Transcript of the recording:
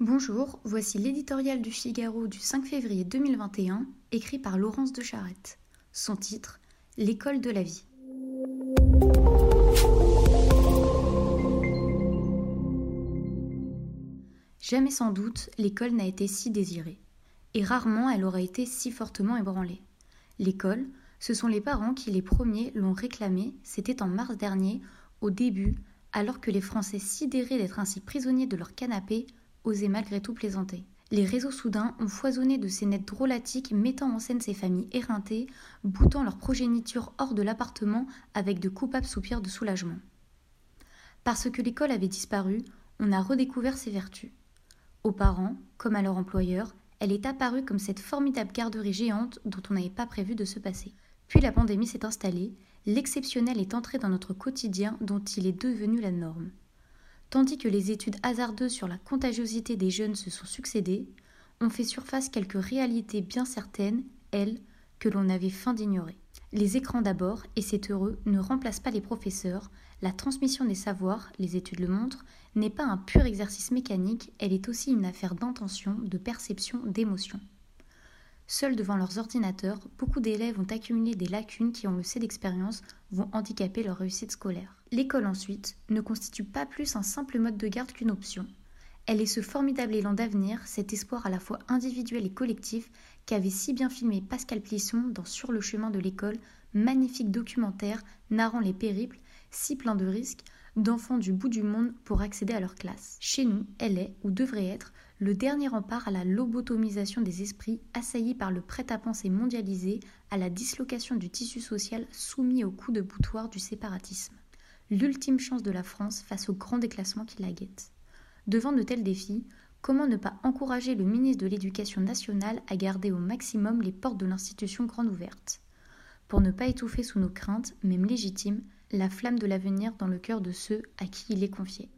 Bonjour, voici l'éditorial du Figaro du 5 février 2021, écrit par Laurence de Charette. Son titre L'école de la vie. Jamais sans doute l'école n'a été si désirée, et rarement elle aura été si fortement ébranlée. L'école, ce sont les parents qui les premiers l'ont réclamée, c'était en mars dernier, au début, alors que les Français sidérés d'être ainsi prisonniers de leur canapé osaient malgré tout plaisanter. Les réseaux soudains ont foisonné de ces nets drôlatiques mettant en scène ces familles éreintées, boutant leur progéniture hors de l'appartement avec de coupables soupirs de soulagement. Parce que l'école avait disparu, on a redécouvert ses vertus. Aux parents, comme à leur employeur, elle est apparue comme cette formidable garderie géante dont on n'avait pas prévu de se passer. Puis la pandémie s'est installée, l'exceptionnel est entré dans notre quotidien dont il est devenu la norme. Tandis que les études hasardeuses sur la contagiosité des jeunes se sont succédées, ont fait surface quelques réalités bien certaines, elles, que l'on avait fin d'ignorer. Les écrans d'abord, et c'est heureux, ne remplacent pas les professeurs, la transmission des savoirs, les études le montrent, n'est pas un pur exercice mécanique, elle est aussi une affaire d'intention, de perception, d'émotion. Seuls devant leurs ordinateurs, beaucoup d'élèves ont accumulé des lacunes qui, on le sait d'expérience, vont handicaper leur réussite scolaire. L'école ensuite ne constitue pas plus un simple mode de garde qu'une option. Elle est ce formidable élan d'avenir, cet espoir à la fois individuel et collectif qu'avait si bien filmé Pascal Plisson dans Sur le chemin de l'école, magnifique documentaire narrant les périples, si plein de risques, d'enfants du bout du monde pour accéder à leur classe. Chez nous, elle est, ou devrait être, le dernier rempart à la lobotomisation des esprits assaillis par le prêt-à-penser mondialisé, à la dislocation du tissu social soumis au coup de boutoir du séparatisme. L'ultime chance de la France face au grand déclassement qui la guette. Devant de tels défis, comment ne pas encourager le ministre de l'Éducation nationale à garder au maximum les portes de l'institution grande ouvertes Pour ne pas étouffer sous nos craintes, même légitimes, la flamme de l'avenir dans le cœur de ceux à qui il est confié.